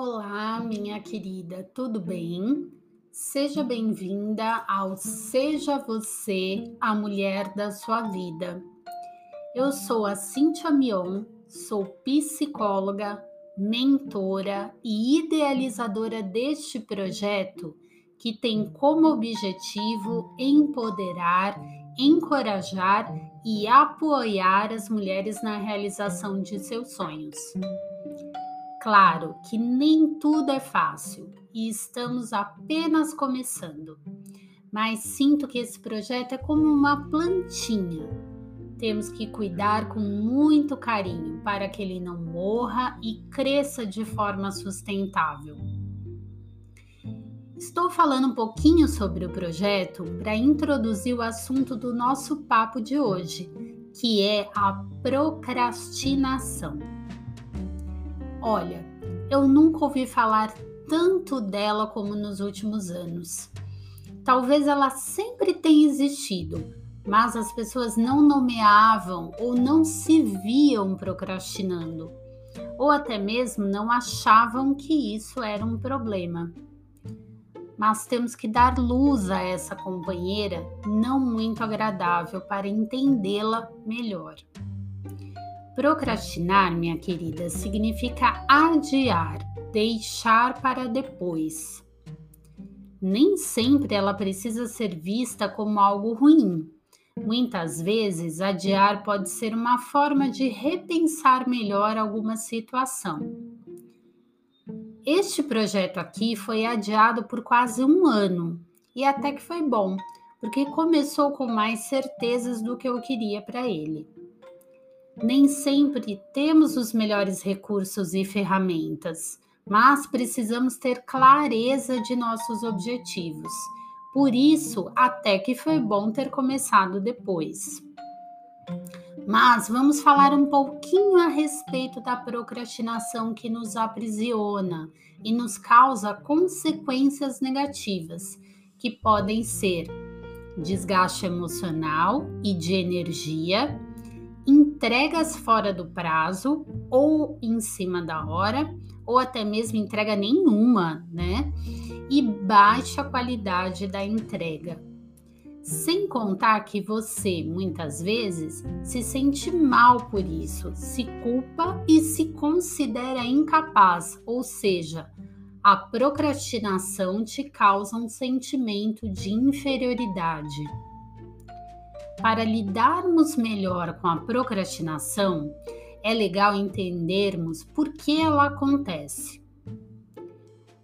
Olá, minha querida, tudo bem? Seja bem-vinda ao Seja Você a Mulher da Sua Vida. Eu sou a Cintia Mion, sou psicóloga, mentora e idealizadora deste projeto que tem como objetivo empoderar, encorajar e apoiar as mulheres na realização de seus sonhos. Claro que nem tudo é fácil e estamos apenas começando, mas sinto que esse projeto é como uma plantinha. Temos que cuidar com muito carinho para que ele não morra e cresça de forma sustentável. Estou falando um pouquinho sobre o projeto para introduzir o assunto do nosso papo de hoje, que é a procrastinação. Olha, eu nunca ouvi falar tanto dela como nos últimos anos. Talvez ela sempre tenha existido, mas as pessoas não nomeavam ou não se viam procrastinando, ou até mesmo não achavam que isso era um problema mas temos que dar luz a essa companheira não muito agradável para entendê-la melhor. Procrastinar, minha querida, significa adiar, deixar para depois. Nem sempre ela precisa ser vista como algo ruim. Muitas vezes, adiar pode ser uma forma de repensar melhor alguma situação. Este projeto aqui foi adiado por quase um ano e até que foi bom, porque começou com mais certezas do que eu queria para ele. Nem sempre temos os melhores recursos e ferramentas, mas precisamos ter clareza de nossos objetivos. Por isso, até que foi bom ter começado depois. Mas vamos falar um pouquinho a respeito da procrastinação que nos aprisiona e nos causa consequências negativas, que podem ser desgaste emocional e de energia, entregas fora do prazo ou em cima da hora, ou até mesmo entrega nenhuma, né? E baixa qualidade da entrega. Sem contar que você, muitas vezes, se sente mal por isso, se culpa e se considera incapaz, ou seja, a procrastinação te causa um sentimento de inferioridade. Para lidarmos melhor com a procrastinação, é legal entendermos por que ela acontece.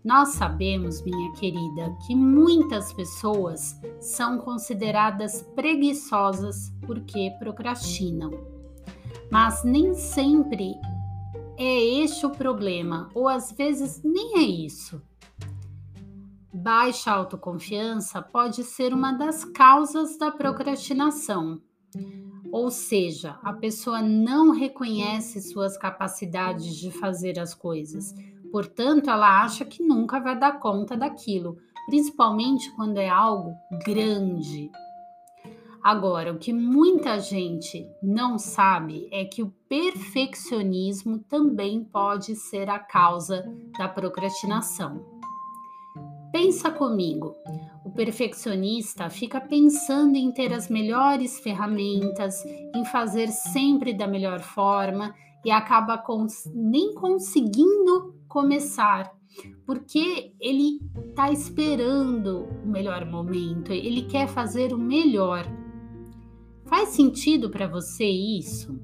Nós sabemos, minha querida, que muitas pessoas são consideradas preguiçosas porque procrastinam. Mas nem sempre é este o problema, ou às vezes nem é isso. Baixa autoconfiança pode ser uma das causas da procrastinação. Ou seja, a pessoa não reconhece suas capacidades de fazer as coisas, Portanto, ela acha que nunca vai dar conta daquilo, principalmente quando é algo grande. Agora, o que muita gente não sabe é que o perfeccionismo também pode ser a causa da procrastinação. Pensa comigo. O perfeccionista fica pensando em ter as melhores ferramentas, em fazer sempre da melhor forma e acaba cons nem conseguindo começar, porque ele está esperando o melhor momento, ele quer fazer o melhor. Faz sentido para você isso?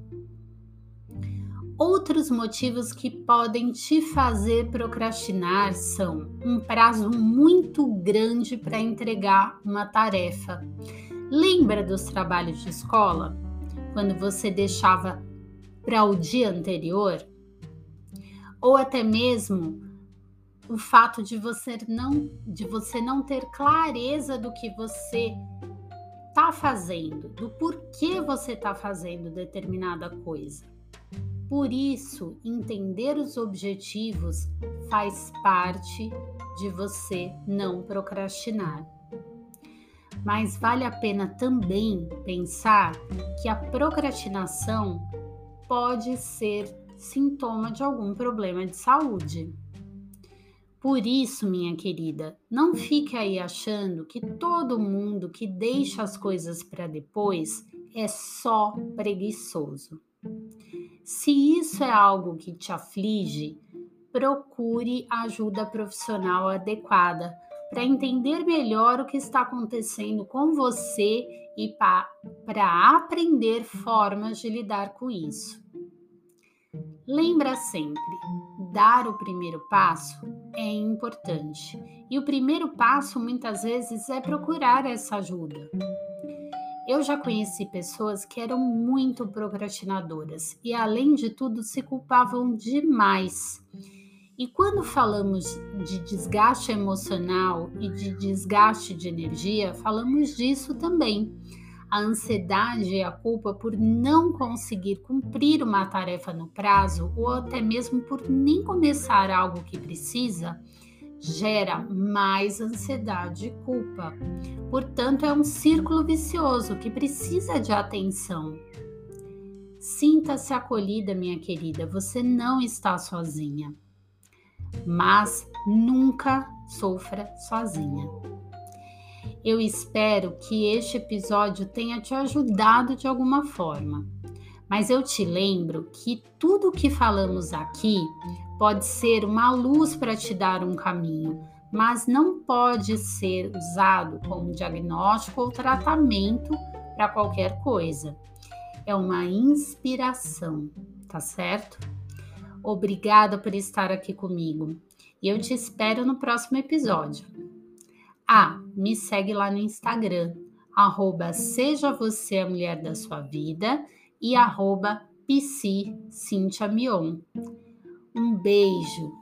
Outros motivos que podem te fazer procrastinar são um prazo muito grande para entregar uma tarefa. Lembra dos trabalhos de escola? Quando você deixava para o dia anterior, ou até mesmo o fato de você não de você não ter clareza do que você está fazendo, do porquê você está fazendo determinada coisa. Por isso, entender os objetivos faz parte de você não procrastinar. Mas vale a pena também pensar que a procrastinação pode ser sintoma de algum problema de saúde. Por isso, minha querida, não fique aí achando que todo mundo que deixa as coisas para depois é só preguiçoso. Se isso é algo que te aflige, procure ajuda profissional adequada para entender melhor o que está acontecendo com você e para aprender formas de lidar com isso. Lembra sempre, dar o primeiro passo é importante. E o primeiro passo muitas vezes é procurar essa ajuda. Eu já conheci pessoas que eram muito procrastinadoras e, além de tudo, se culpavam demais. E quando falamos de desgaste emocional e de desgaste de energia, falamos disso também. A ansiedade e a culpa por não conseguir cumprir uma tarefa no prazo ou até mesmo por nem começar algo que precisa gera mais ansiedade e culpa. Portanto, é um círculo vicioso que precisa de atenção. Sinta-se acolhida, minha querida, você não está sozinha. Mas nunca sofra sozinha. Eu espero que este episódio tenha te ajudado de alguma forma. Mas eu te lembro que tudo o que falamos aqui pode ser uma luz para te dar um caminho, mas não pode ser usado como diagnóstico ou tratamento para qualquer coisa. É uma inspiração, tá certo? Obrigada por estar aqui comigo e eu te espero no próximo episódio. Ah, me segue lá no Instagram, arroba Seja Você a Mulher da Sua Vida e arroba Mion. Um beijo